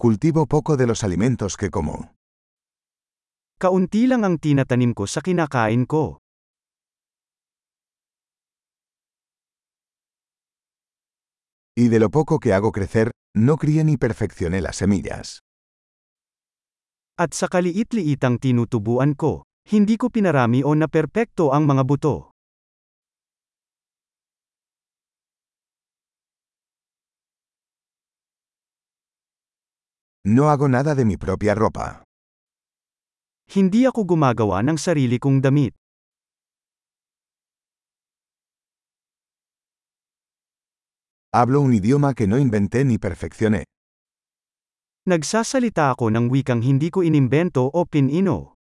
Cultivo poco de los alimentos que como. Kaunti lang ang tinatanim ko sa kinakain ko. Y de lo poco que hago crecer, no crié ni perfeccioné las semillas. At sa kaliit-liitang tinutubuan ko, hindi ko pinarami o naperpekto ang mga buto. No hago nada de mi propia ropa. Hindi ako gumagawa ng sarili kong damit. Hablo un idioma que no inventé ni perfeccioné. Nagsasalita ako ng wikang hindi ko inimbento o pinino.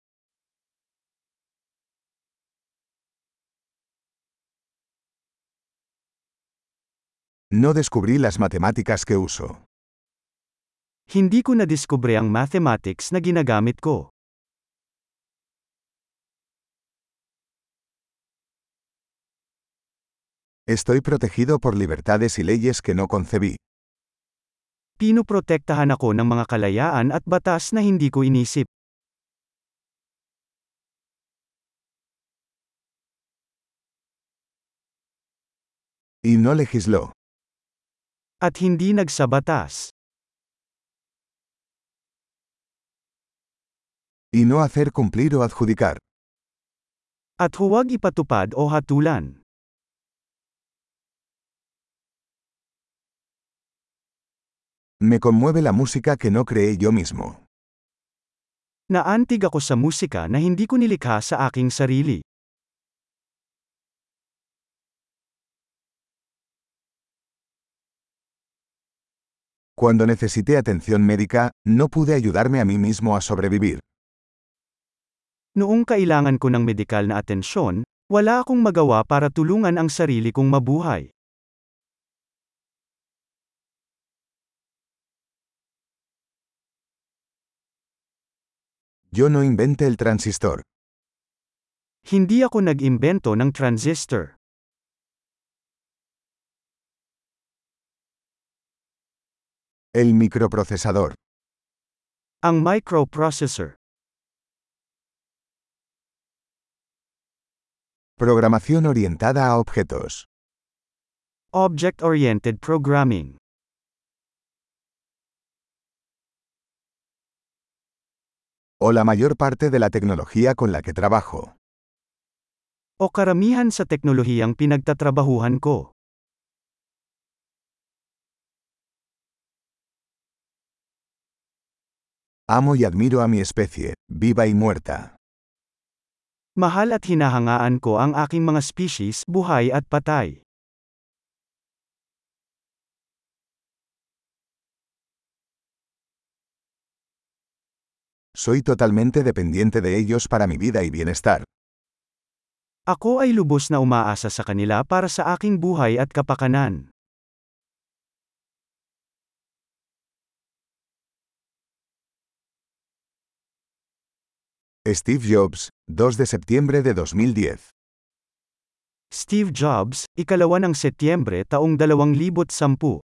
No descubrí las matemáticas que uso. Hindi ko nadiskubre ang mathematics na ginagamit ko. Estoy protegido por libertades y leyes que no concebí. Pinoprotektahan ako ng mga kalayaan at batas na hindi ko inisip. Y no legisló. At hindi nagsabatas. Y no hacer cumplir o adjudicar. At huwag ipatupad o hatulan. Me conmueve la música que no creé yo mismo. Naantig ako sa musika na hindi ko nilikha sa aking sarili. Cuando necesité atención médica, no pude ayudarme a mí mismo a sobrevivir. Noong kailangan ko ng medikal na atensyon, wala akong magawa para tulungan ang sarili kong mabuhay. Yo no inventé el transistor. Hindi ako nag-imbento ng transistor. El microprocesador. Ang microprocessor. Programación orientada a objetos. Object-oriented programming. O la mayor parte de la tecnología con la que trabajo. O karamihan sa teknolohiyang pinagtatrabahuhan ko. Amo y admiro a mi especie, viva y muerta. Mahal at hinahangaan ko ang aking mga species, buhay at patay. Soy totalmente dependiente de ellos para mi vida y bienestar. Ako ay lubos na umaasa sa kanila para sa aking buhay at kapakanan. Steve Jobs, 2 de septiembre de 2010. Steve Jobs, ikalawa ng Setyembre taong 2010